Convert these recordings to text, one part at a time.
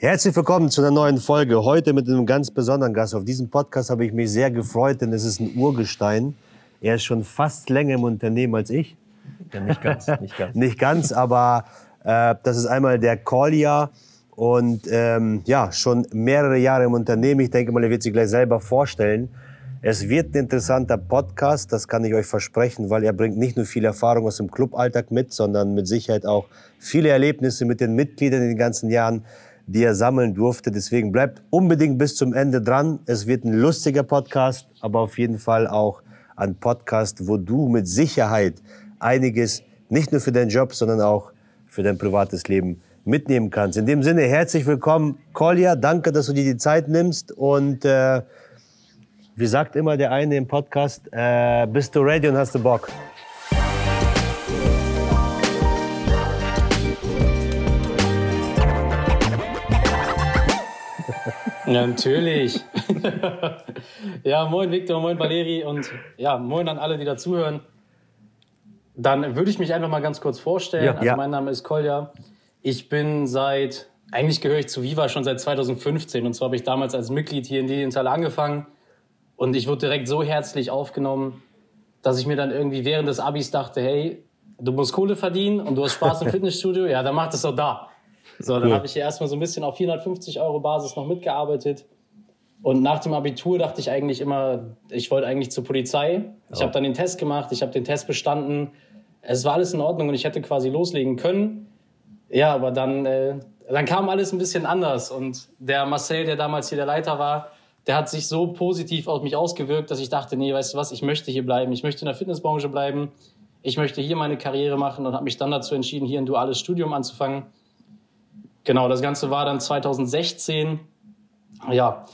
Herzlich willkommen zu einer neuen Folge. Heute mit einem ganz besonderen Gast. Auf diesem Podcast habe ich mich sehr gefreut, denn es ist ein Urgestein. Er ist schon fast länger im Unternehmen als ich. Ja, nicht ganz, nicht ganz. nicht ganz, aber äh, das ist einmal der Kolja und ähm, ja, schon mehrere Jahre im Unternehmen. Ich denke mal, er wird sich gleich selber vorstellen. Es wird ein interessanter Podcast, das kann ich euch versprechen, weil er bringt nicht nur viel Erfahrung aus dem Cluballtag mit, sondern mit Sicherheit auch viele Erlebnisse mit den Mitgliedern in den ganzen Jahren die er sammeln durfte. Deswegen bleibt unbedingt bis zum Ende dran. Es wird ein lustiger Podcast, aber auf jeden Fall auch ein Podcast, wo du mit Sicherheit einiges nicht nur für deinen Job, sondern auch für dein privates Leben mitnehmen kannst. In dem Sinne, herzlich willkommen, Kolja. Danke, dass du dir die Zeit nimmst. Und äh, wie sagt immer der eine im Podcast, äh, bist du ready und hast du Bock? Ja, natürlich. ja, moin Victor, moin Valeri und ja, moin an alle, die dazuhören. Dann würde ich mich einfach mal ganz kurz vorstellen. Ja, also ja. mein Name ist Kolja. Ich bin seit, eigentlich gehöre ich zu Viva schon seit 2015 und zwar habe ich damals als Mitglied hier in Lilienthal angefangen und ich wurde direkt so herzlich aufgenommen, dass ich mir dann irgendwie während des Abis dachte, hey, du musst Kohle verdienen und du hast Spaß im Fitnessstudio, ja, dann mach das doch da. So, dann Cool. habe ich hier erstmal so ein bisschen auf 450 Euro Basis noch mitgearbeitet. Und nach dem Abitur dachte ich eigentlich immer, ich wollte eigentlich zur Polizei. Ich habe dann den Test gemacht, ich habe den Test bestanden. Es war alles in Ordnung und ich hätte quasi loslegen können. Ja, aber dann, äh, dann kam alles ein bisschen anders. Und der Marcel, der damals hier der Leiter war, der hat sich so positiv auf mich ausgewirkt, dass ich dachte, nee, weißt du was, ich möchte hier bleiben. Ich möchte in der Fitnessbranche bleiben. Ich möchte hier meine Karriere machen und habe mich dann dazu entschieden, hier ein duales Studium anzufangen. Genau, das Ganze war dann 2016. Ja,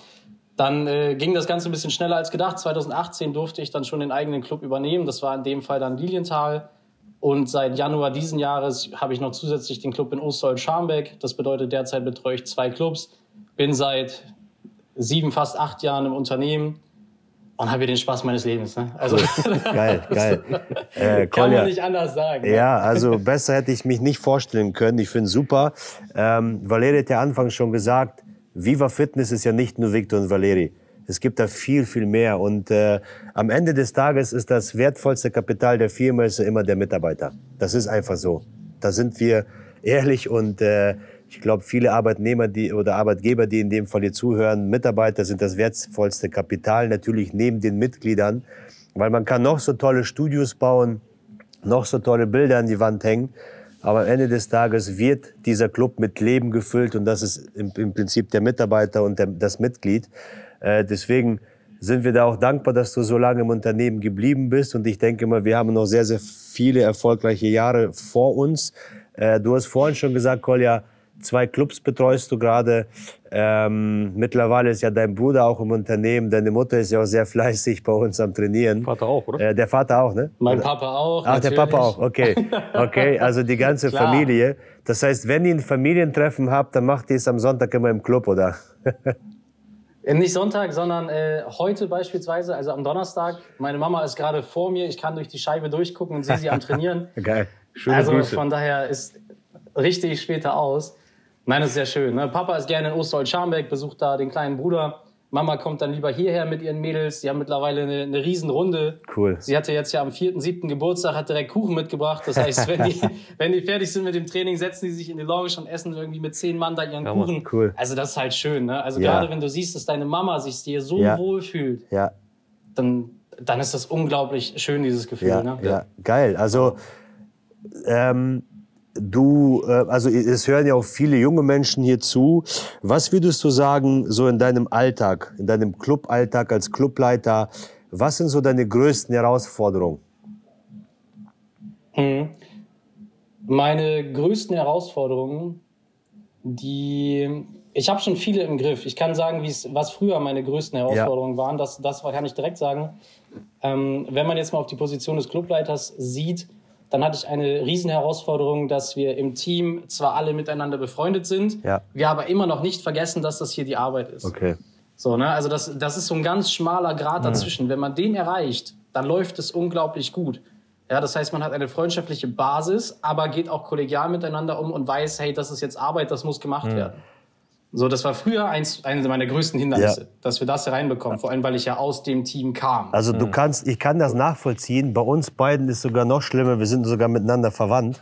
dann äh, ging das Ganze ein bisschen schneller als gedacht. 2018 durfte ich dann schon den eigenen Club übernehmen. Das war in dem Fall dann Lilienthal. Und seit Januar diesen Jahres habe ich noch zusätzlich den Club in Osterholz-Scharmbeck. Das bedeutet, derzeit betreue ich zwei Clubs. Bin seit sieben, fast acht Jahren im Unternehmen und habe hier den Spaß meines Lebens. Ne? Also Geil, geil. Äh, kann man nicht anders sagen. ne? Ja, also besser hätte ich mich nicht vorstellen können. Ich finde super. Ähm, Valeri hat ja anfangs schon gesagt, Viva Fitness ist ja nicht nur Victor und Valeri. Es gibt da viel, viel mehr. Und äh, am Ende des Tages ist das wertvollste Kapital der Firma ist immer der Mitarbeiter. Das ist einfach so. Da sind wir ehrlich und äh, ich glaube, viele Arbeitnehmer die, oder Arbeitgeber, die in dem Fall hier zuhören, Mitarbeiter sind das wertvollste Kapital, natürlich neben den Mitgliedern, weil man kann noch so tolle Studios bauen, noch so tolle Bilder an die Wand hängen. Aber am Ende des Tages wird dieser Club mit Leben gefüllt und das ist im, im Prinzip der Mitarbeiter und der, das Mitglied. Äh, deswegen sind wir da auch dankbar, dass du so lange im Unternehmen geblieben bist. Und ich denke mal, wir haben noch sehr, sehr viele erfolgreiche Jahre vor uns. Äh, du hast vorhin schon gesagt, Kolja, zwei Clubs betreust du gerade. Ähm, mittlerweile ist ja dein Bruder auch im Unternehmen. Deine Mutter ist ja auch sehr fleißig bei uns am Trainieren. Vater auch, oder? Äh, der Vater auch, ne? Mein Papa auch. Ach, der. Papa auch, okay. Okay, also die ganze. Familie. Das heißt, wenn ihr ein Familientreffen habt, dann macht ihr es am Sonntag immer im Club, oder? Äh, Nicht Sonntag, sondern äh, heute beispielsweise, also am Donnerstag. Meine Mama ist gerade vor mir, ich kann durch die Scheibe durchgucken und sehe sie am Trainieren. Geil. Schöne also Grüße. von daher ist richtig später aus. Nein, das ist sehr schön. Ne? Papa ist gerne in Osterholz-Scharmbeck, besucht da den kleinen Bruder. Mama kommt dann lieber hierher mit ihren Mädels. Die haben mittlerweile eine, eine Riesenrunde. Cool. Sie hatte jetzt ja am 4., 7. Geburtstag, hat direkt Kuchen mitgebracht. Das heißt, wenn die, wenn die fertig sind mit dem Training, setzen die sich in die Lounge und essen irgendwie mit zehn Mann da ihren Ja, Mann, Kuchen. cool. Also das ist halt schön. Ne? Also Ja. gerade wenn du siehst, dass deine Mama sich dir so Ja. wohl fühlt, Ja, dann, dann ist das unglaublich schön, dieses Gefühl. ja, ne? ja, geil. Also, ähm, du, äh, also es hören ja auch viele junge Menschen hier zu. Was würdest du sagen, so in deinem Alltag, in deinem Cluballtag als Clubleiter, was sind so deine größten Herausforderungen? Mhm. Meine größten Herausforderungen, die ich habe schon viele im Griff. Ich kann sagen, was früher meine größten Herausforderungen waren. Das, das kann ich direkt sagen. Ähm, wenn man jetzt mal auf die Position des Clubleiters sieht, dann hatte ich eine riesen Herausforderung, dass wir im Team zwar alle miteinander befreundet sind, Ja. wir aber immer noch nicht vergessen, dass das hier die Arbeit ist. Okay. So, ne? Also das, das ist so ein ganz schmaler Grad dazwischen. Wenn man den erreicht, dann läuft es unglaublich gut. Ja, das heißt, man hat eine freundschaftliche Basis, aber geht auch kollegial miteinander um und weiß, hey, das ist jetzt Arbeit, das muss gemacht werden. So, das war früher eins, eines meiner größten Hindernisse, ja. dass wir das reinbekommen. Vor allem, weil ich ja aus dem Team kam. Also du kannst, ich kann das nachvollziehen. Bei uns beiden ist sogar noch schlimmer. Wir sind sogar miteinander verwandt.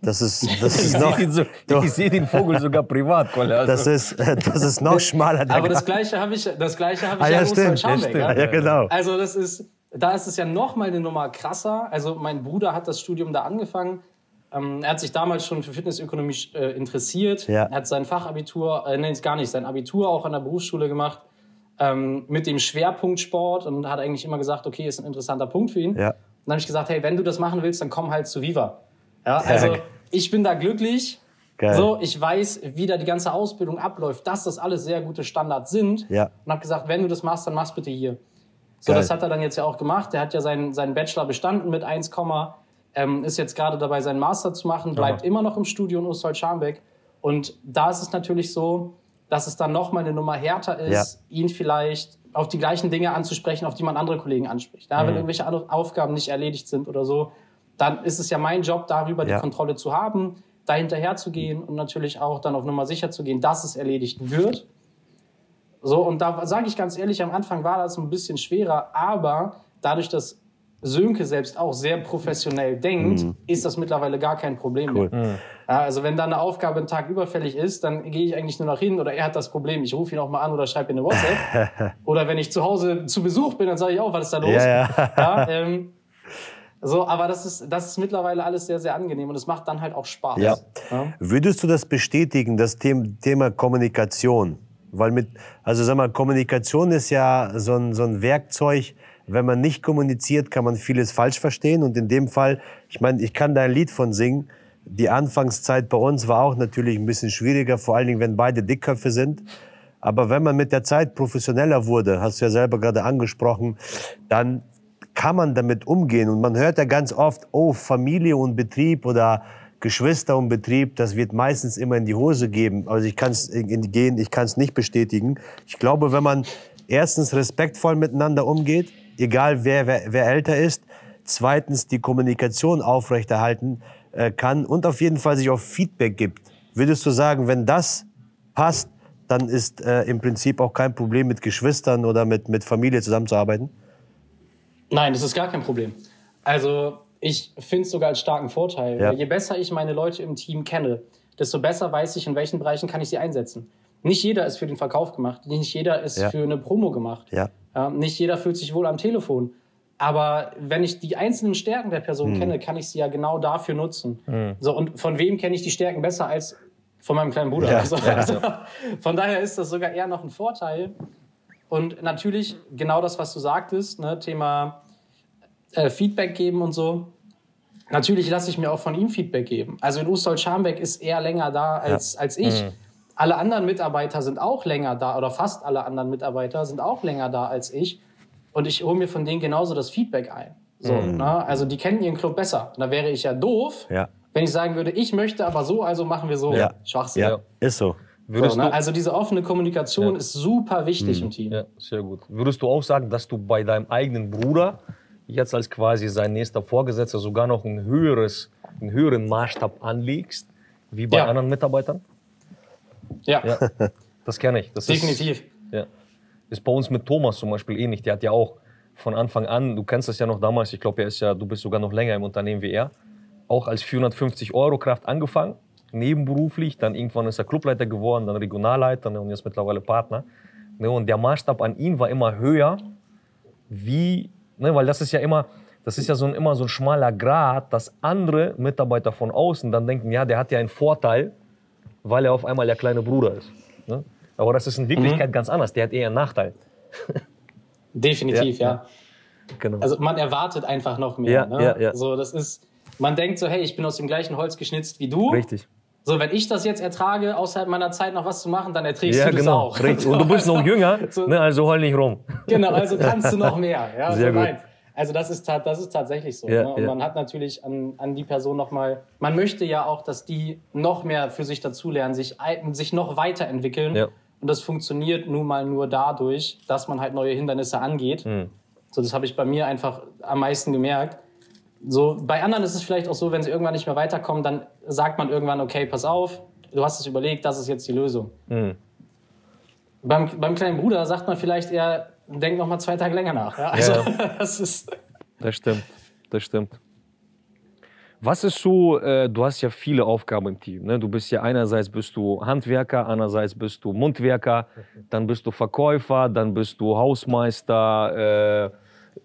Das ist, das ist noch, so, ich sehe den Vogel sogar privat, Kolle. Also. Das, ist, das ist noch schmaler. Aber das Gleiche habe ich, das Gleiche habe ich ah, ja, ja stimmt, Schambeck, ja, ja, genau. Also das ist, da ist es ja noch mal eine Nummer krasser. Also mein Bruder hat das Studium da angefangen ähm, er hat sich damals schon für Fitnessökonomie äh, interessiert. Ja. Er hat sein Fachabitur, äh, nennt es gar nicht, sein Abitur auch an der Berufsschule gemacht ähm, mit dem Schwerpunkt Sport und hat eigentlich immer gesagt, okay, ist ein interessanter Punkt für ihn. Ja. Und dann habe ich gesagt, hey, wenn du das machen willst, dann komm halt zu Viva. Ja, also ich bin da glücklich. Geil. So, ich weiß, wie da die ganze Ausbildung abläuft, dass das alles sehr gute Standards sind. Ja. Und habe gesagt, wenn du das machst, dann mach's bitte hier. So, Geil. das hat er dann jetzt ja auch gemacht. Er hat ja seinen, seinen Bachelor bestanden mit 1, ähm, ist jetzt gerade dabei, seinen Master zu machen, bleibt Aha. immer noch im Studio in Ostwald-Scharmbeck. Und da ist es natürlich so, dass es dann nochmal eine Nummer härter ist, ja. ihn vielleicht auf die gleichen Dinge anzusprechen, auf die man andere Kollegen anspricht. Ja, mhm. Wenn irgendwelche Aufgaben nicht erledigt sind oder so, dann ist es ja mein Job, darüber ja. die Kontrolle zu haben, da hinterher zu gehen und natürlich auch dann auf Nummer sicher zu gehen, dass es erledigt wird. So, und da sage ich ganz ehrlich, am Anfang war das ein bisschen schwerer, aber dadurch, dass Sönke selbst auch sehr professionell denkt, mhm. ist das mittlerweile gar kein Problem cool. mehr. Mhm. Ja, also wenn da eine Aufgabe einen Tag überfällig ist, dann gehe ich eigentlich nur nach hin oder er hat das Problem. Ich rufe ihn auch mal an oder schreibe ihm eine WhatsApp. oder wenn ich zu Hause zu Besuch bin, dann sage ich auch, was ist da los? Ja, ja. ja ähm, so, aber das ist, das ist mittlerweile alles sehr, sehr angenehm und es macht dann halt auch Spaß. Ja. ja. Würdest du das bestätigen, das Thema Kommunikation? Weil mit, also sag mal, Kommunikation ist ja so ein, so ein Werkzeug, wenn man nicht kommuniziert, kann man vieles falsch verstehen. Und in dem Fall, ich meine, ich kann da ein Lied von singen. Die Anfangszeit bei uns war auch natürlich ein bisschen schwieriger, vor allen Dingen, wenn beide Dickköpfe sind. Aber wenn man mit der Zeit professioneller wurde, hast du ja selber gerade angesprochen, dann kann man damit umgehen. Und man hört ja ganz oft, oh, Familie und Betrieb oder Geschwister und Betrieb, das wird meistens immer in die Hose geben. Also ich kann es gehen, ich kann es nicht bestätigen. Ich glaube, wenn man erstens respektvoll miteinander umgeht, egal wer, wer, wer älter ist. Zweitens die Kommunikation aufrechterhalten äh, kann und auf jeden Fall sich auch Feedback gibt. Würdest du sagen, wenn das passt, dann ist äh, im Prinzip auch kein Problem mit Geschwistern oder mit, mit Familie zusammenzuarbeiten? Nein, das ist gar kein Problem. Also ich finde es sogar als starken Vorteil. Ja. Je besser ich meine Leute im Team kenne, desto besser weiß ich, in welchen Bereichen kann ich sie einsetzen. Nicht jeder ist für den Verkauf gemacht, nicht jeder ist ja. für eine Promo gemacht. Ja. Nicht jeder fühlt sich wohl am Telefon. Aber wenn ich die einzelnen Stärken der Person hm. kenne, kann ich sie ja genau dafür nutzen. Hm. So, und von wem kenne ich die Stärken besser als von meinem kleinen Bruder? Ja, also, ja. also, von daher ist das sogar eher noch ein Vorteil. Und natürlich genau das, was du sagtest, ne, Thema äh, Feedback geben und so. Natürlich lasse ich mir auch von ihm Feedback geben. Also in Ustol Scharmbeck ist er länger da als, ja. als ich. Mhm. Alle anderen Mitarbeiter sind auch länger da oder fast alle anderen Mitarbeiter sind auch länger da als ich. Und ich hole mir von denen genauso das Feedback ein. So, mhm. ne? Also die kennen ihren Club besser. Da wäre ich ja doof, ja. wenn ich sagen würde, ich möchte aber so, also machen wir so. Ja. Schwachsinn. Ja, ist so. so ne? Also diese offene Kommunikation ja. ist super wichtig mhm. im Team. Ja, sehr gut. Würdest du auch sagen, dass du bei deinem eigenen Bruder jetzt als quasi sein nächster Vorgesetzter sogar noch ein höheres, einen höheren Maßstab anlegst, wie bei anderen Mitarbeitern? Ja. ja das kenne ich. Das Definitiv. Ist, ja. ist bei uns mit Thomas zum Beispiel ähnlich. Der hat ja auch von Anfang an, du kennst das ja noch damals, ich glaube, er ist ja, du bist sogar noch länger im Unternehmen wie er, auch als 450 Euro Kraft angefangen, nebenberuflich, dann irgendwann ist er Clubleiter geworden, dann Regionalleiter und jetzt mittlerweile Partner. Ne, und der Maßstab an ihn war immer höher, wie, ne, weil das ist ja immer, das ist ja so ein, immer so ein schmaler Grad, dass andere Mitarbeiter von außen dann denken, ja, der hat ja einen Vorteil, weil er auf einmal der kleine Bruder ist. Ne? Aber das ist in Wirklichkeit mhm. ganz anders. Der hat eher einen Nachteil. Definitiv, ja. ja. Genau. Also man erwartet einfach noch mehr. Ja, ne? ja, ja. So, das ist, man denkt so, hey, ich bin aus dem gleichen Holz geschnitzt wie du. Richtig. So, wenn ich das jetzt ertrage, außerhalb meiner Zeit noch was zu machen, dann erträgst ja, du das genau. auch. Richtig. Und du bist noch jünger, so, ne, also heul nicht rum. Genau, also kannst du noch mehr. Ja, Sehr so, gut. Nein. Also das ist, das ist tatsächlich so. Ja, ne? Und ja. man hat natürlich an, an die Person nochmal, man möchte ja auch, dass die noch mehr für sich dazulernen, sich, sich noch weiterentwickeln. Ja. Und das funktioniert nun mal nur dadurch, dass man halt neue Hindernisse angeht. Mhm. So, das habe ich bei mir einfach am meisten gemerkt. So, bei anderen ist es vielleicht auch so, wenn sie irgendwann nicht mehr weiterkommen, dann sagt man irgendwann, okay, pass auf, du hast es überlegt, das ist jetzt die Lösung. Mhm. Beim, beim kleinen Bruder sagt man vielleicht eher, denk noch mal zwei Tage länger nach. Ja, also, Ja. das ist. Das stimmt, das stimmt. Was ist so, äh, du hast ja viele Aufgaben im Team. Ne? Du bist ja einerseits bist du Handwerker, andererseits bist du Mundwerker, dann bist du Verkäufer, dann bist du Hausmeister, äh,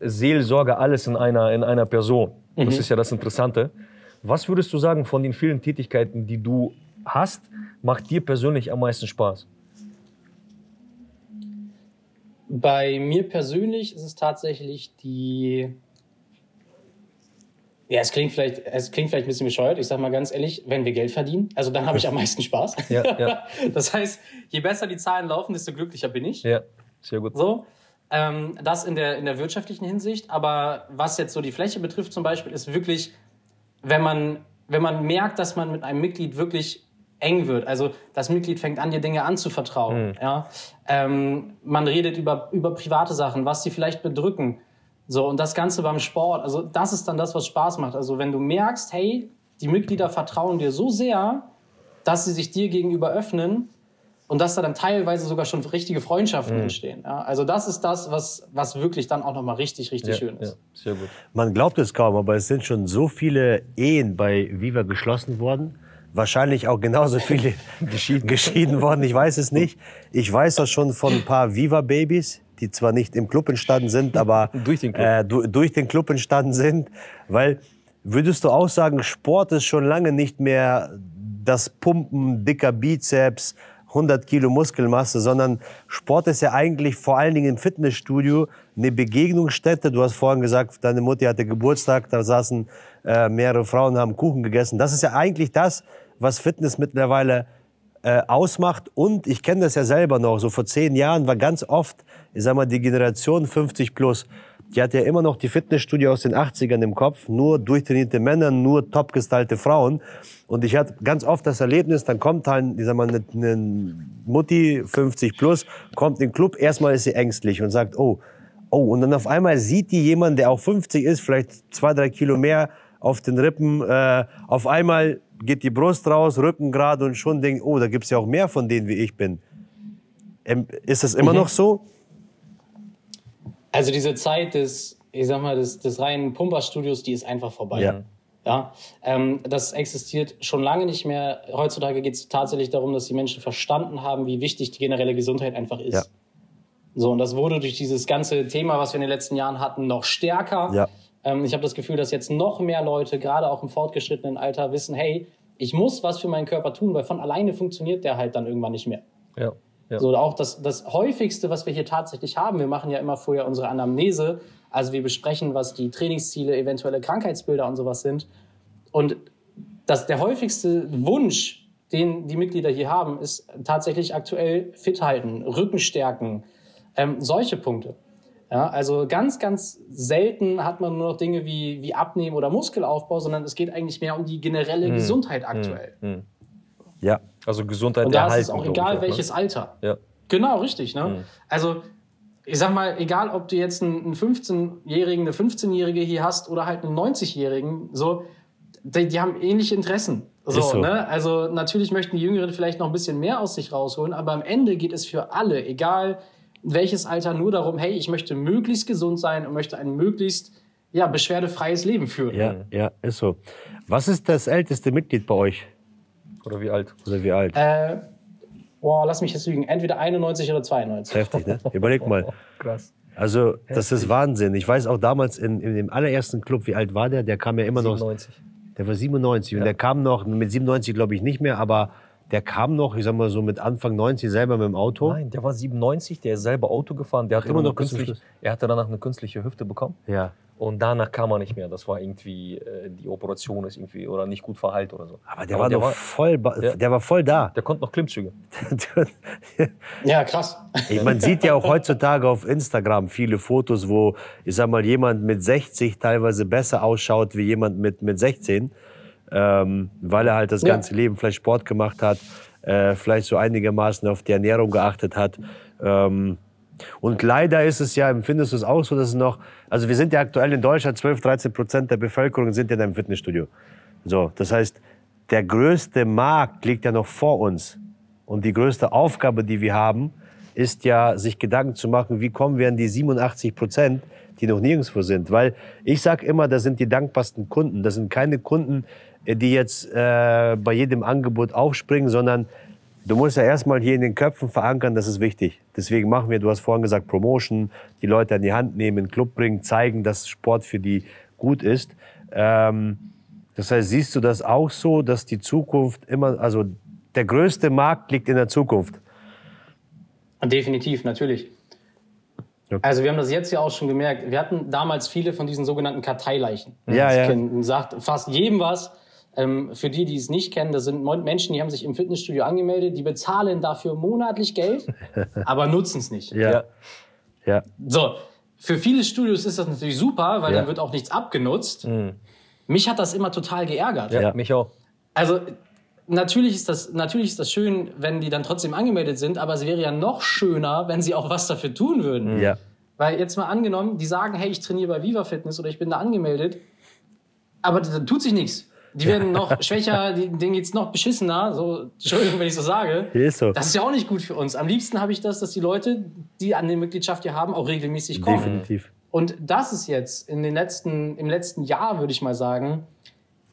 Seelsorger, alles in einer, in einer Person. Das ist ja das Interessante. Was würdest du sagen von den vielen Tätigkeiten, die du hast, macht dir persönlich am meisten Spaß? Bei mir persönlich ist es tatsächlich die. Ja, es klingt vielleicht, es klingt vielleicht ein bisschen bescheuert. Ich sag mal ganz ehrlich, wenn wir Geld verdienen, also dann habe ich am meisten Spaß. Ja, ja. Das heißt, je besser die Zahlen laufen, desto glücklicher bin ich. Ja, sehr gut. So. Ähm, das in der, in der wirtschaftlichen Hinsicht. Aber was jetzt so die Fläche betrifft zum Beispiel, ist wirklich, wenn man, wenn man merkt, dass man mit einem Mitglied wirklich eng wird. Also das Mitglied fängt an, dir Dinge anzuvertrauen. Ja? Ähm, man redet über, über private Sachen, was sie vielleicht bedrücken. So, und das Ganze beim Sport, also das ist dann das, was Spaß macht. Also wenn du merkst, hey, die Mitglieder vertrauen dir so sehr, dass sie sich dir gegenüber öffnen und dass da dann teilweise sogar schon richtige Freundschaften entstehen. Ja? Also das ist das, was, was wirklich dann auch nochmal richtig, richtig Ja, schön ja, ist. sehr gut. Man glaubt es kaum, aber es sind schon so viele Ehen bei Viva geschlossen worden. Wahrscheinlich auch genauso viele geschieden. geschieden worden, ich weiß es nicht. Ich weiß das schon von ein paar Viva-Babys, die zwar nicht im Club entstanden sind, aber Durch den Club. Äh, du, durch den Club entstanden sind. Weil, würdest du auch sagen, Sport ist schon lange nicht mehr das Pumpen dicker Bizeps, 100 Kilo Muskelmasse, sondern Sport ist ja eigentlich vor allen Dingen im Fitnessstudio eine Begegnungsstätte. Du hast vorhin gesagt, deine Mutti hatte Geburtstag, da saßen äh, mehrere Frauen, haben Kuchen gegessen. Das ist ja eigentlich das, was Fitness mittlerweile äh, ausmacht. Und ich kenne das ja selber noch, so vor zehn Jahren war ganz oft, ich sag mal, die Generation 50 plus, die hat ja immer noch die Fitnessstudio aus den 80ern im Kopf, nur durchtrainierte Männer, nur top gestylte Frauen. Und ich hatte ganz oft das Erlebnis, dann kommt halt, ich sag mal, eine, eine Mutti, 50 plus, kommt in den Club, erstmal ist sie ängstlich und sagt, oh, oh, und dann auf einmal sieht die jemand, der auch 50 ist, vielleicht zwei, drei Kilo mehr auf den Rippen, äh, auf einmal geht die Brust raus, Rücken gerade und schon denkt, oh, da gibt's ja auch mehr von denen, wie ich bin. Ähm, ist das immer noch so? Also diese Zeit des, ich sag mal, des, des reinen Pumperstudios, die ist einfach vorbei. Ja. Ja, ähm, das existiert schon lange nicht mehr. Heutzutage geht es tatsächlich darum, dass die Menschen verstanden haben, wie wichtig die generelle Gesundheit einfach ist. Ja. So, und das wurde durch dieses ganze Thema, was wir in den letzten Jahren hatten, noch stärker. Ja. Ähm, ich habe das Gefühl, dass jetzt noch mehr Leute, gerade auch im fortgeschrittenen Alter, wissen, hey, ich muss was für meinen Körper tun, weil von alleine funktioniert der halt dann irgendwann nicht mehr. Ja, ja. So, auch das, das häufigste, was wir hier tatsächlich haben, wir machen ja immer vorher unsere Anamnese, also wir besprechen, was die Trainingsziele, eventuelle Krankheitsbilder und sowas sind. Und das, der häufigste Wunsch, den die Mitglieder hier haben, ist tatsächlich aktuell fit halten, Rücken stärken, ähm, solche Punkte. Ja, also ganz, ganz selten hat man nur noch Dinge wie, wie Abnehmen oder Muskelaufbau, sondern es geht eigentlich mehr um die generelle Gesundheit aktuell. Ja. Also Gesundheit Und da ist erhalten. es auch egal, ne? welches Alter. Ja. Genau, richtig. Ne? Also, ich sag mal, egal, ob du jetzt einen einen 15-Jährigen, eine 15-Jährige hier hast oder halt einen 90-Jährigen, so, die, die haben ähnliche Interessen. So, Ist so. Ne? Also, natürlich möchten die Jüngeren vielleicht noch ein bisschen mehr aus sich rausholen, aber am Ende geht es für alle, egal welches Alter, nur darum, hey, ich möchte möglichst gesund sein und möchte ein möglichst ja, beschwerdefreies Leben führen. Ja, ja, ist so. Was ist das älteste Mitglied bei euch? Oder wie alt? Oder wie alt? Äh, boah, lass mich jetzt lügen, entweder 91 oder 92. Heftig, ne? Überleg mal. Krass. Also, das ist Wahnsinn. Ich weiß auch damals in, in dem allerersten Club, wie alt war der? Der kam ja immer noch. 97. Der war 97 und der kam noch, mit 97 glaube ich nicht mehr, aber der kam noch, ich sag mal so mit Anfang 90 selber mit dem Auto. Nein, der war 97, der ist selber Auto gefahren. Der hatte Immer noch künstlich, er hatte danach eine künstliche Hüfte bekommen. Ja. Und danach kam er nicht mehr. Das war irgendwie, äh, die Operation ist irgendwie, oder nicht gut verheilt oder so. Aber der war doch voll, ba- Ja. der war voll da. Der konnte noch Klimmzüge. Ja, krass. Ich- Man sieht ja auch heutzutage auf Instagram viele Fotos, wo, ich sag mal, jemand mit 60 teilweise besser ausschaut wie jemand mit, mit 16, ähm, weil er halt das Ja. ganze Leben vielleicht Sport gemacht hat, äh, vielleicht so einigermaßen auf die Ernährung geachtet hat. Ähm, und leider ist es ja, empfindest du es auch so, dass es noch, also wir sind ja aktuell in Deutschland, 12, 13 Prozent der Bevölkerung sind ja in einem Fitnessstudio. So, das heißt, der größte Markt liegt ja noch vor uns. Und die größte Aufgabe, die wir haben, ist ja, sich Gedanken zu machen, wie kommen wir an die 87 Prozent, die noch nirgendwo sind. Weil ich sage immer, das sind die dankbarsten Kunden. Das sind keine Kunden, die jetzt äh, bei jedem Angebot aufspringen, sondern du musst ja erstmal hier in den Köpfen verankern, das ist wichtig. Deswegen machen wir, du hast vorhin gesagt, Promotion, die Leute an die Hand nehmen, in den Club bringen, zeigen, dass Sport für die gut ist. Ähm, das heißt, siehst du das auch so, dass die Zukunft immer, also der größte Markt liegt in der Zukunft? Definitiv, natürlich. Also wir haben das jetzt ja auch schon gemerkt. Wir hatten damals viele von diesen sogenannten Karteileichen. Ja, das ja. kennen- sagt fast jedem was. Ähm, für die, die es nicht kennen, das sind Menschen, die haben sich im Fitnessstudio angemeldet, die bezahlen dafür monatlich Geld, aber nutzen es nicht. Ja. Ja. So, für viele Studios ist das natürlich super, weil Ja. dann wird auch nichts abgenutzt. Mich hat das immer total geärgert. Ja, Ja. mich auch. Also natürlich ist, das, natürlich ist das schön, wenn die dann trotzdem angemeldet sind, aber es wäre ja noch schöner, wenn sie auch was dafür tun würden. Ja. Weil jetzt mal angenommen, die sagen, hey, ich trainiere bei Viva Fitness oder ich bin da angemeldet, aber da tut sich nichts. Die werden noch schwächer, die, denen geht's noch beschissener. So, Entschuldigung, wenn ich so sage. Ist so. Das ist ja auch nicht gut für uns. Am liebsten habe ich das, dass die Leute, die an der Mitgliedschaft hier haben, auch regelmäßig kommen. Definitiv. Und das ist jetzt in den letzten, im letzten Jahr, würde ich mal sagen,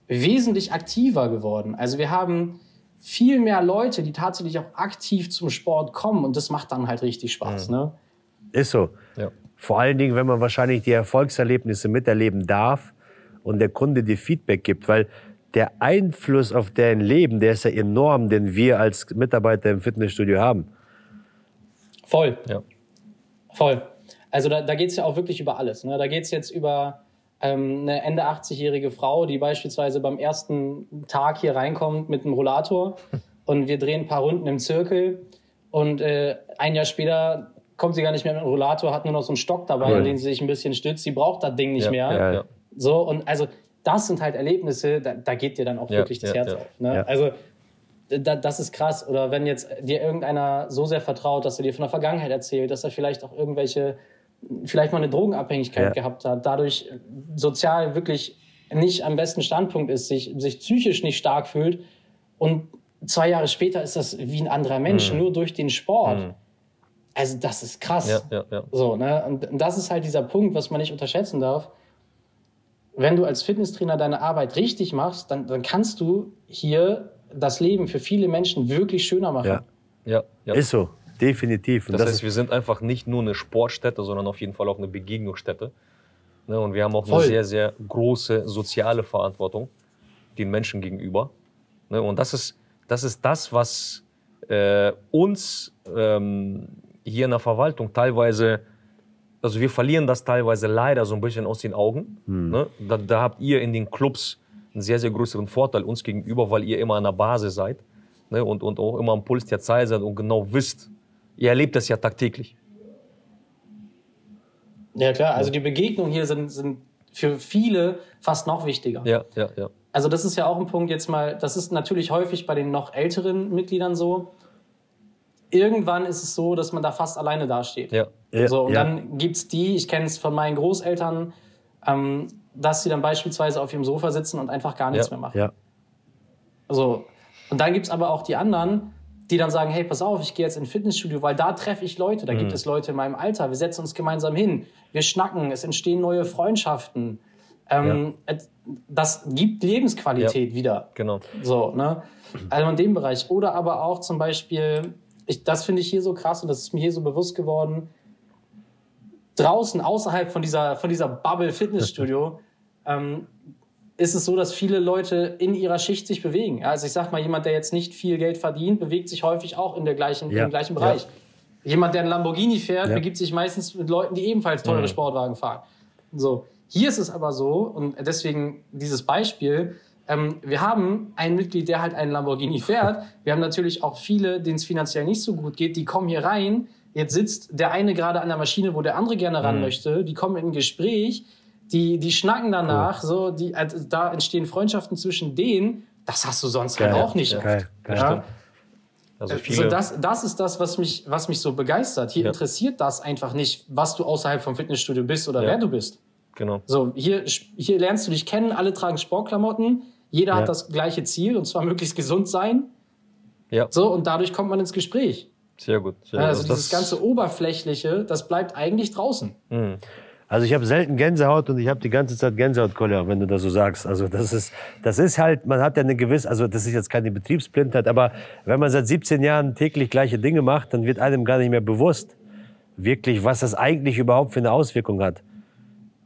wesentlich aktiver geworden. Also wir haben viel mehr Leute, die tatsächlich auch aktiv zum Sport kommen und das macht dann halt richtig Spaß. Ne? Ist so. Ja. Vor allen Dingen, wenn man wahrscheinlich die Erfolgserlebnisse miterleben darf und der Kunde dir Feedback gibt, weil der Einfluss auf dein Leben, der ist ja enorm, den wir als Mitarbeiter im Fitnessstudio haben. Voll. Ja. Voll. Also da, da geht es ja auch wirklich über alles. Ne? Da geht es jetzt über ähm, eine Ende 80-jährige Frau, die beispielsweise beim ersten Tag hier reinkommt mit einem Rollator und wir drehen ein paar Runden im Zirkel und äh, ein Jahr später kommt sie gar nicht mehr mit dem Rollator, hat nur noch so einen Stock dabei, Cool. an den sie sich ein bisschen stützt. Sie braucht das Ding nicht Ja, mehr. ja. Ja. So, und also das sind halt Erlebnisse, da, da geht dir dann auch Ja, wirklich das ja, Herz ja. auf. Ne? Also da, das ist krass. Oder wenn jetzt dir irgendeiner so sehr vertraut, dass er dir von der Vergangenheit erzählt, dass er vielleicht auch irgendwelche, vielleicht mal eine Drogenabhängigkeit gehabt hat, dadurch sozial wirklich nicht am besten Standpunkt ist, sich, sich psychisch nicht stark fühlt und zwei Jahre später ist das wie ein anderer Mensch, nur durch den Sport. Mhm. Also das ist krass. So, ne? Und das ist halt dieser Punkt, was man nicht unterschätzen darf. Wenn du als Fitnesstrainer deine Arbeit richtig machst, dann, dann kannst du hier das Leben für viele Menschen wirklich schöner machen. Ja. ja, ja. Ist so. Definitiv. Und Das das, heißt, wir sind einfach nicht nur eine Sportstätte, sondern auf jeden Fall auch eine Begegnungsstätte. Ne, und wir haben auch Voll. eine sehr, sehr große soziale Verantwortung den Menschen gegenüber. Ne, und das ist, das ist das, was äh, uns ähm, hier in der Verwaltung teilweise, also wir verlieren das teilweise leider so ein bisschen aus den Augen. Ne? Da, da habt ihr in den Clubs einen sehr, sehr größeren Vorteil uns gegenüber, weil ihr immer an der Basis seid ne? und, und auch immer am Puls der Zeit seid und genau wisst, ihr erlebt das ja tagtäglich. Ja, klar. Also die Begegnungen hier sind, sind für viele fast noch wichtiger. Ja, ja, ja. Also das ist ja auch ein Punkt jetzt mal, das ist natürlich häufig bei den noch älteren Mitgliedern so. Irgendwann ist es so, dass man da fast alleine dasteht. ja. Ja, so, und ja. dann gibt's die, ich kenne es von meinen Großeltern, ähm, dass sie dann beispielsweise auf ihrem Sofa sitzen und einfach gar nichts Ja, mehr machen. ja. So. Und dann gibt's aber auch die anderen, die dann sagen, hey, pass auf, ich gehe jetzt in ein Fitnessstudio, weil da treffe ich Leute, da Mhm. gibt es Leute in meinem Alter, wir setzen uns gemeinsam hin, wir schnacken, es entstehen neue Freundschaften. Ähm, Das gibt Lebensqualität wieder. Genau. So, ne? Also in dem Bereich. Oder aber auch zum Beispiel, ich, das finde ich hier so krass und das ist mir hier so bewusst geworden, draußen, außerhalb von dieser, von dieser Bubble Fitnessstudio, ähm, ist es so, dass viele Leute in ihrer Schicht sich bewegen. Ja, Also ich sag mal, jemand, der jetzt nicht viel Geld verdient, bewegt sich häufig auch in der gleichen, Ja, im gleichen ja. Bereich. Jemand, der einen Lamborghini fährt, Ja. begibt sich meistens mit Leuten, die ebenfalls teure Mhm. Sportwagen fahren. So. Hier ist es aber so, und deswegen dieses Beispiel, ähm, wir haben ein Mitglied, der halt einen Lamborghini fährt. Wir haben natürlich auch viele, denen es finanziell nicht so gut geht, die kommen hier rein. Jetzt sitzt der eine gerade an der Maschine, wo der andere gerne ran Mhm. möchte. Die kommen in ein Gespräch, die, die schnacken danach, so, die, also da entstehen Freundschaften zwischen denen. Das hast du sonst halt Geil. auch nicht. Geil, geil. Ja? Also So, viele, das, das ist das, was mich, was mich so begeistert. Hier Ja. interessiert das einfach nicht, was du außerhalb vom Fitnessstudio bist oder Ja. wer du bist. genau. So, hier, hier lernst du dich kennen, alle tragen Sportklamotten, jeder Ja. hat das gleiche Ziel und zwar möglichst gesund sein. Ja. So, und dadurch kommt man ins Gespräch. Sehr gut. Sehr also gut. dieses ganze Oberflächliche, das bleibt eigentlich draußen. Also ich habe selten Gänsehaut und ich habe die ganze Zeit Gänsehaut, Kolja, wenn du das so sagst. Also das ist, das ist halt, man hat ja eine gewisse, also das ist jetzt keine Betriebsblindheit, aber wenn man seit 17 Jahren täglich gleiche Dinge macht, dann wird einem gar nicht mehr bewusst, wirklich, was das eigentlich überhaupt für eine Auswirkung hat.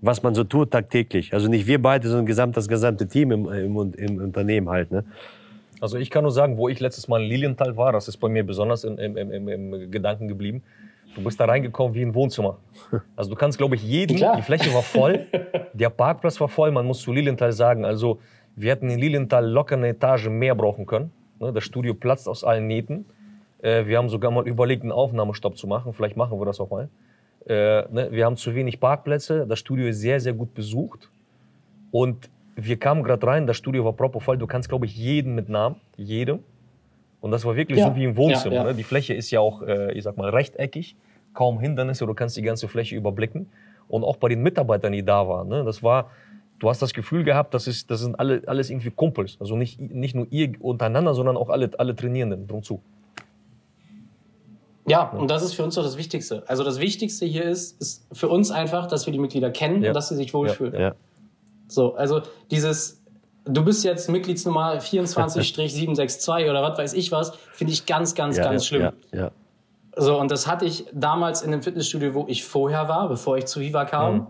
Was man so tut tagtäglich. Also nicht wir beide, sondern gesamt, das gesamte Team im, im, im Unternehmen halt. Ne? Also ich kann nur sagen, wo ich letztes Mal in Lilienthal war, das ist bei mir besonders im, im, im, im Gedanken geblieben. Du bist da reingekommen wie ein Wohnzimmer. Also du kannst, glaube ich, jeden, Klar. die Fläche war voll, der Parkplatz war voll, man muss zu Lilienthal sagen, also wir hätten in Lilienthal locker eine Etage mehr brauchen können. Ne, Das Studio platzt aus allen Nähten. Äh, Wir haben sogar mal überlegt, einen Aufnahmestopp zu machen, vielleicht machen wir das auch mal. Äh, ne, Wir haben zu wenig Parkplätze, das Studio ist sehr, sehr gut besucht. Und wir kamen gerade rein, das Studio war proppevoll. Du kannst, glaube ich, jeden mit Namen, jedem. Und das war wirklich Ja. so wie im Wohnzimmer. Ja, ja. Ne? Die Fläche ist ja auch, äh, ich sag mal, rechteckig, kaum Hindernisse, du kannst die ganze Fläche überblicken. Und auch bei den Mitarbeitern, die da waren, ne? das war, du hast das Gefühl gehabt, das, ist, das sind alle, alles irgendwie Kumpels. Also nicht, nicht nur ihr untereinander, sondern auch alle, alle Trainierenden drum zu. Ja, und das ist für uns doch das Wichtigste. Also das Wichtigste hier ist, ist für uns einfach, dass wir die Mitglieder kennen und dass sie sich wohlfühlen. Ja. So, also dieses, du bist jetzt Mitgliedsnummer 24-762 oder was weiß ich was, finde ich ganz, ganz, Ja, ganz ja, schlimm. Ja, ja. So, und das hatte ich damals in dem Fitnessstudio, wo ich vorher war, bevor ich zu Viva kam. Mhm.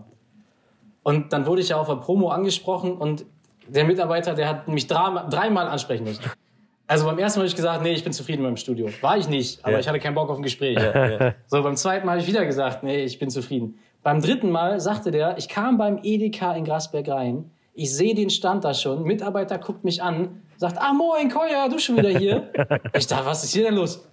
Und dann wurde ich ja auf der Promo angesprochen und der Mitarbeiter, der hat mich dreimal, ansprechen müssen. Also beim ersten Mal habe ich gesagt, nee, ich bin zufrieden mit dem Studio. War ich nicht, aber Ja. ich hatte keinen Bock auf ein Gespräch. So, beim zweiten Mal habe ich wieder gesagt, nee, ich bin zufrieden. Beim dritten Mal sagte der, ich kam beim Edeka in Grasberg rein, ich sehe den Stand da schon, Mitarbeiter guckt mich an, sagt, ah moin, Koya, du schon wieder hier? ich dachte, was ist hier denn los?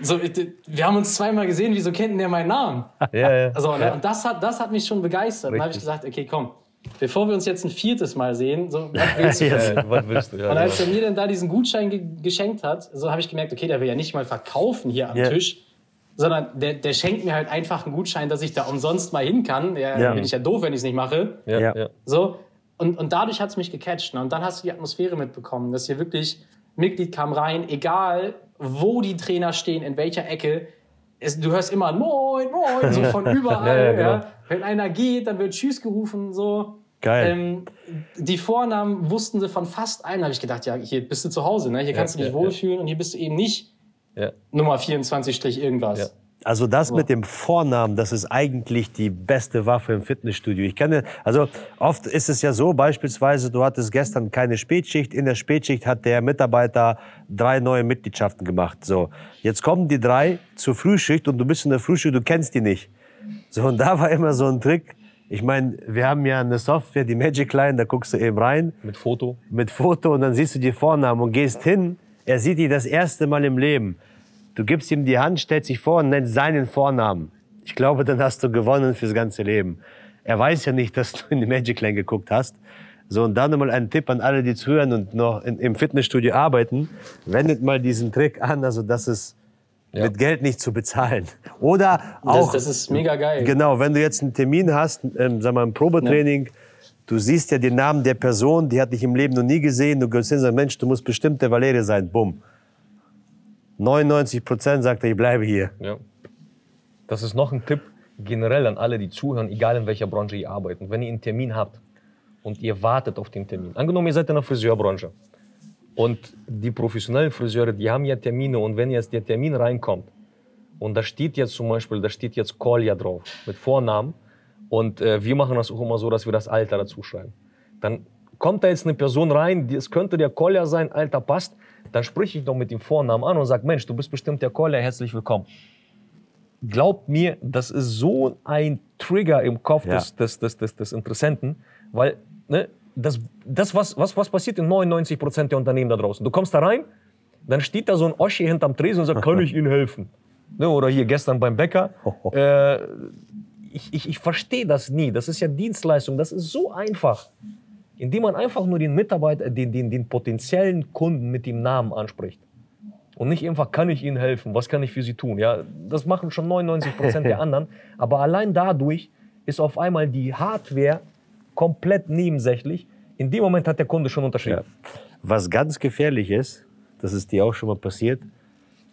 So, wir haben uns zweimal gesehen, wieso kennt denn der meinen Namen? Ja, ja. Also, und das hat, das hat mich schon begeistert. Dann habe ich gesagt, okay, komm, bevor wir uns jetzt ein viertes Mal sehen, so, was willst du? Äh, was willst du? Ja, Und als ja. er mir dann da diesen Gutschein ge geschenkt hat, so habe ich gemerkt, okay, der will ja nicht mal verkaufen hier am Ja. Tisch, sondern der, der schenkt mir halt einfach einen Gutschein, dass ich da umsonst mal hin kann. Ja, Ja. bin ich ja doof, wenn ich es nicht mache. Ja, Ja. So. Und, und dadurch hat es mich gecatcht. Ne? Und dann hast du die Atmosphäre mitbekommen, dass hier wirklich Mitglied kam rein, egal wo die Trainer stehen, in welcher Ecke. Es, du hörst immer ein Moin, Moin, so von überall. Ja, ja, ja, genau. Wenn einer geht, dann wird Tschüss gerufen. So. Geil. Ähm, die Vornamen wussten sie von fast allen. Da habe ich gedacht, ja, hier bist du zu Hause, ne? hier kannst du dich ja, wohlfühlen und hier bist du eben nicht Ja. Nummer 24 Strich irgendwas. Ja. Also das mit dem Vornamen, das ist eigentlich die beste Waffe im Fitnessstudio. Ich kann, ja- also oft ist es ja so, beispielsweise, du hattest gestern keine Spätschicht. In der Spätschicht hat der Mitarbeiter drei neue Mitgliedschaften gemacht. So, jetzt kommen die drei zur Frühschicht und du bist in der Frühschicht, du kennst die nicht. So, und da war immer so ein Trick. Ich meine, wir haben ja eine Software, die Magic Line, da guckst du eben rein Mit Foto. mit Foto und dann siehst du die Vornamen und gehst hin. Er sieht die das erste Mal im Leben. Du gibst ihm die Hand, stellst dich vor und nennst seinen Vornamen. Ich glaube, dann hast du gewonnen fürs ganze Leben. Er weiß ja nicht, dass du in die Magic Line geguckt hast. So, und dann nochmal ein Tipp an alle, die zuhören und noch in, im Fitnessstudio arbeiten. Wendet mal diesen Trick an, also das ist Ja. mit Geld nicht zu bezahlen. Oder Das, auch, das ist mega geil. Genau, wenn du jetzt einen Termin hast, ähm, sag mal ein Probetraining, du siehst ja den Namen der Person, die hat dich im Leben noch nie gesehen, du gehst hin und sagst, Mensch, du musst bestimmt der Valerie sein, bumm. 99 Prozent sagt er, ich bleibe hier. Ja. Das ist noch ein Tipp generell an alle, die zuhören, egal in welcher Branche ihr arbeitet. Wenn ihr einen Termin habt und ihr wartet auf den Termin, angenommen, ihr seid in der Friseurbranche und die professionellen Friseure, die haben ja Termine und wenn jetzt der Termin reinkommt und da steht jetzt zum Beispiel, da steht jetzt Kolja drauf mit Vornamen und äh, wir machen das auch immer so, dass wir das Alter dazu schreiben. Dann kommt da jetzt eine Person rein, es könnte der Kolja sein, Alter passt, dann spreche ich doch mit dem Vornamen an und sage, Mensch, du bist bestimmt der Kolja, herzlich willkommen glaubt mir, das ist so ein Trigger im Kopf Ja. des, des, des, des, des Interessenten, weil ne, das, das was, was, was passiert in 99 Prozent der Unternehmen da draußen? Du kommst da rein, dann steht da so ein Oschi hinterm Tresen und sagt, kann ich Ihnen helfen? Ne, oder hier gestern beim Bäcker. Äh, ich ich, ich verstehe das nie. Das ist ja Dienstleistung. Das ist so einfach. Indem man einfach nur den Mitarbeiter, den, den, den potenziellen Kunden mit dem Namen anspricht. Und nicht einfach, kann ich Ihnen helfen? Was kann ich für Sie tun? Ja, das machen schon 99 Prozent der anderen. Aber allein dadurch ist auf einmal die Hardware komplett nebensächlich. In dem Moment hat der Kunde schon unterschrieben. Was ganz gefährlich ist, das ist dir auch schon mal passiert,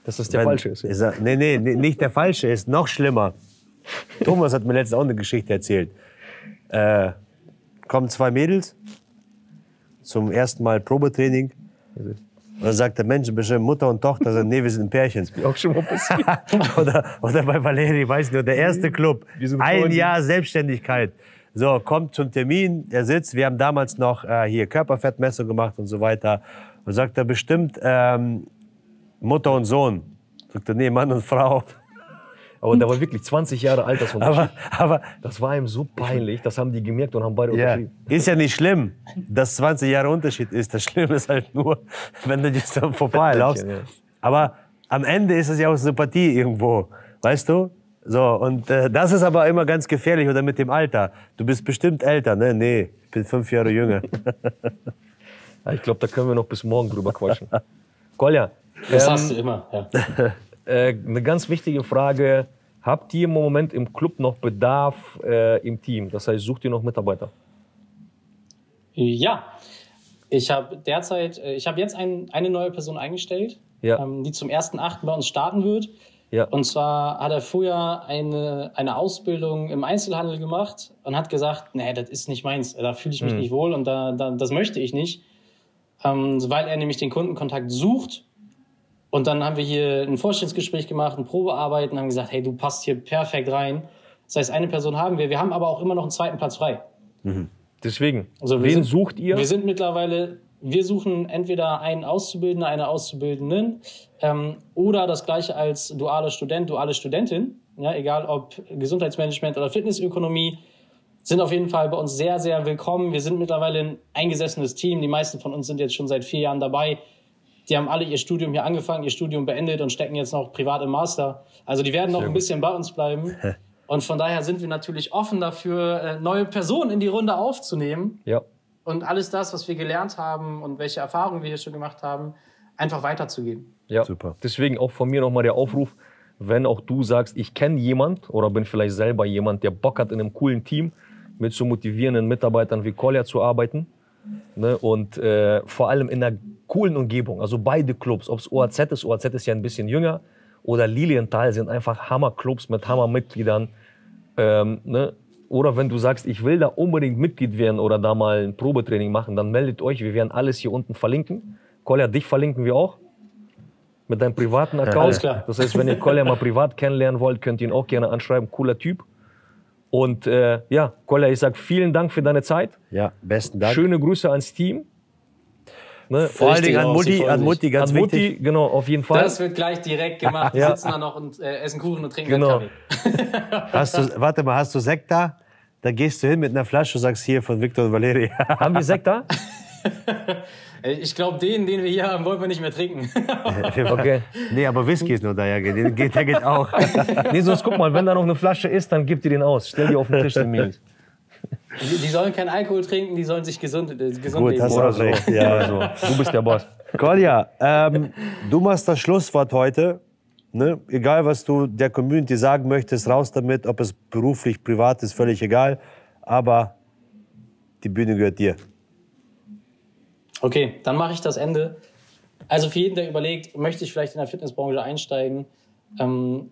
Dass das der Wenn- falsche ist. Ja. Ist er, nee, nee, nee, nicht der falsche ist, noch schlimmer. Thomas hat mir letztens auch eine Geschichte erzählt. Äh, kommen zwei Mädels zum ersten Mal Probetraining. Und dann sagt der Mensch bestimmt Mutter und Tochter, sagen, nee, wir sind ein Pärchen. Auch schon mal passiert. oder, oder bei Valeri, weiß nicht, der erste Club. Ein. Jahr Selbstständigkeit. So, kommt zum Termin, er sitzt, wir haben damals noch äh, hier Körperfettmessung gemacht und so weiter. Und sagt er bestimmt ähm, Mutter und Sohn. Sagt er, nee, Mann und Frau. Aber da war wirklich 20 Jahre Altersunterschied. Aber, aber das war ihm so peinlich, das haben die gemerkt und haben beide ja, unterschrieben. ist ja nicht schlimm, dass 20 Jahre Unterschied ist. Das Schlimme ist halt nur, wenn du jetzt dann vorbeilaufst. Ja. Aber am Ende ist es ja auch Sympathie irgendwo, weißt du? So, und äh, das ist aber immer ganz gefährlich oder mit dem Alter. Du bist bestimmt älter, ne? Nee, ich bin fünf Jahre jünger. Ich glaube, da können wir noch bis morgen drüber quatschen. Kolja, Das ähm, hast du immer. Ja. äh, eine ganz wichtige Frage. Habt ihr im Moment im Club noch Bedarf äh, im Team? Das heißt, sucht ihr noch Mitarbeiter? Ja, ich habe derzeit, äh, ich habe jetzt ein, eine neue Person eingestellt, Ja. ähm, die zum 1.8. bei uns starten wird. Ja. Und zwar hat er vorher eine, eine Ausbildung im Einzelhandel gemacht und hat gesagt, nee, das ist nicht meins, da fühle ich mich nicht wohl und da, da, das möchte ich nicht, ähm, weil er nämlich den Kundenkontakt sucht. Und dann haben wir hier ein Vorstellungsgespräch gemacht, ein Probearbeiten, haben gesagt, hey, du passt hier perfekt rein. Das heißt, eine Person haben wir. Wir haben aber auch immer noch einen zweiten Platz frei. Deswegen, Also wen sind- sucht ihr? Wir sind mittlerweile, wir suchen entweder einen Auszubildenden, eine Auszubildenden ähm, oder das gleiche als dualer Student, duale Studentin. Ja, egal ob Gesundheitsmanagement oder Fitnessökonomie, sind auf jeden Fall bei uns sehr, sehr willkommen. Wir sind mittlerweile ein eingesessenes Team. Die meisten von uns sind jetzt schon seit vier Jahren dabei. Die haben alle ihr Studium hier angefangen, ihr Studium beendet und stecken jetzt noch privat im Master. Also die werden noch ein bisschen bei uns bleiben. Und von daher sind wir natürlich offen dafür, äh, neue Personen in die Runde aufzunehmen ja. und alles das, was wir gelernt haben und welche Erfahrungen wir hier schon gemacht haben, einfach weiterzugeben. Ja, Super. Deswegen auch von mir nochmal der Aufruf, wenn auch du sagst, ich kenne jemand oder bin vielleicht selber jemand, der Bock hat, in einem coolen Team mit so motivierenden Mitarbeitern wie Kolja zu arbeiten ne, und äh, vor allem in einer coolen Umgebung, also beide Clubs, ob es OAZ ist, OAZ ist ja ein bisschen jünger, oder Lilienthal sind einfach Hammerclubs mit Hammermitgliedern. Ähm, ne? Oder wenn du sagst, ich will da unbedingt Mitglied werden oder da mal ein Probetraining machen, dann meldet euch. Wir werden alles hier unten verlinken. Kolja, dich verlinken wir auch. Mit deinem privaten Account. Alles klar. Das heißt, wenn ihr Kolja mal privat kennenlernen wollt, könnt ihr ihn auch gerne anschreiben. Cooler Typ. Und äh, ja, Kolja, ich sag vielen Dank für deine Zeit. Ja, besten Dank. Schöne Grüße ans Team. Ne? Vor allen Dingen an Mutti, an. Mutti ganz An Mutti, wichtig. genau, auf jeden Fall. Das wird gleich direkt gemacht. Wir Ja. sitzen da noch und äh, essen Kuchen und trinken Genau. Kaffee. Hast du, warte mal, hast du Sekt da? Da gehst du hin mit einer Flasche und sagst hier von Victor und Valeri. Haben wir Sekt da? Ich glaube, den, den wir hier haben, wollen wir nicht mehr trinken. Okay. nee, aber Whisky ist nur da, ja, der geht, der geht auch. Nee, sonst guck mal, wenn da noch eine Flasche ist, dann gib dir den aus. Stell die auf den Tisch, den Mädels. Die, die sollen keinen Alkohol trinken, die sollen sich gesund, äh, gesund Gut, leben. hast du Oder auch so. recht. Oder Ja. so. Du bist der Boss. Kolja, ähm, du machst das Schlusswort heute. Ne? Egal, was du der Community sagen möchtest, raus damit. Ob es beruflich, privat ist, völlig egal. Aber die Bühne gehört dir. Okay, dann mache ich das Ende. Also für jeden, der überlegt, möchte ich vielleicht in der Fitnessbranche einsteigen, ähm,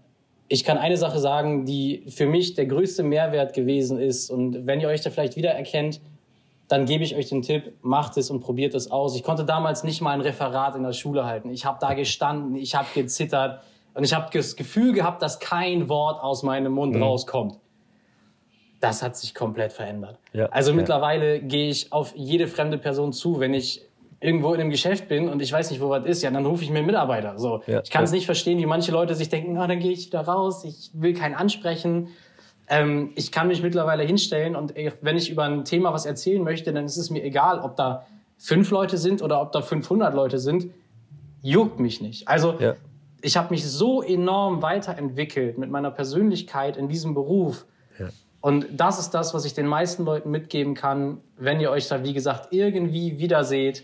ich kann eine Sache sagen, die für mich der größte Mehrwert gewesen ist. Und wenn ihr euch da vielleicht wiedererkennt, dann gebe ich euch den Tipp, macht es und probiert es aus. Ich konnte damals nicht mal ein Referat in der Schule halten. Ich habe da gestanden, ich habe gezittert und ich habe das Gefühl gehabt, dass kein Wort aus meinem Mund rauskommt. Das hat sich komplett verändert. Ja. also mittlerweile gehe ich auf jede fremde Person zu, wenn ich irgendwo in einem Geschäft bin und ich weiß nicht, wo was ist, ja, dann rufe ich mir einen Mitarbeiter. So, Ja, ich kann es ja. nicht verstehen, wie manche Leute sich denken, ah, dann gehe ich wieder raus, ich will keinen ansprechen. Ähm, ich kann mich mittlerweile hinstellen und äh, wenn ich über ein Thema was erzählen möchte, dann ist es mir egal, ob da fünf Leute sind oder ob da 500 Leute sind, juckt mich nicht. Also Ja. ich habe mich so enorm weiterentwickelt mit meiner Persönlichkeit in diesem Beruf. Und das ist das, was ich den meisten Leuten mitgeben kann. Wenn ihr euch da, wie gesagt, irgendwie wiederseht,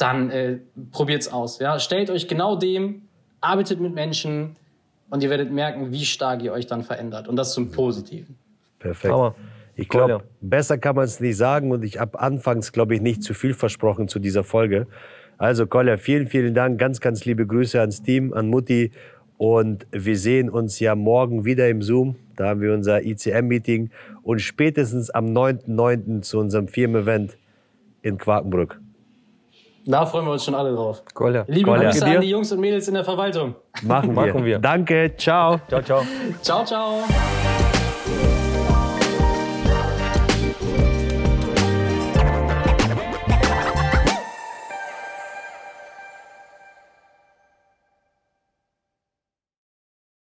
dann äh, probiert's aus. Ja? Stellt euch genau dem, arbeitet mit Menschen und ihr werdet merken, wie stark ihr euch dann verändert. Und das zum Positiven. Perfekt. Hammer. Ich glaube, besser kann man es nicht sagen und ich habe anfangs, glaube ich, nicht zu viel versprochen zu dieser Folge. Also Kolja, vielen, vielen Dank. Ganz, ganz liebe Grüße ans Team, an Mutti. Und wir sehen uns ja morgen wieder im Zoom. Da haben wir unser ICM-Meeting und spätestens am 9.9. zu unserem Firmen-Event in Quakenbrück. Da freuen wir uns schon alle drauf. Kolja. Liebe Kolja. Grüße an die Jungs und Mädels in der Verwaltung. Machen wir. Machen wir. Danke, ciao. Ciao, ciao. Ciao, ciao.